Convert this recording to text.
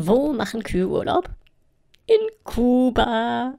Wo machen Kühe Urlaub? In Kuba.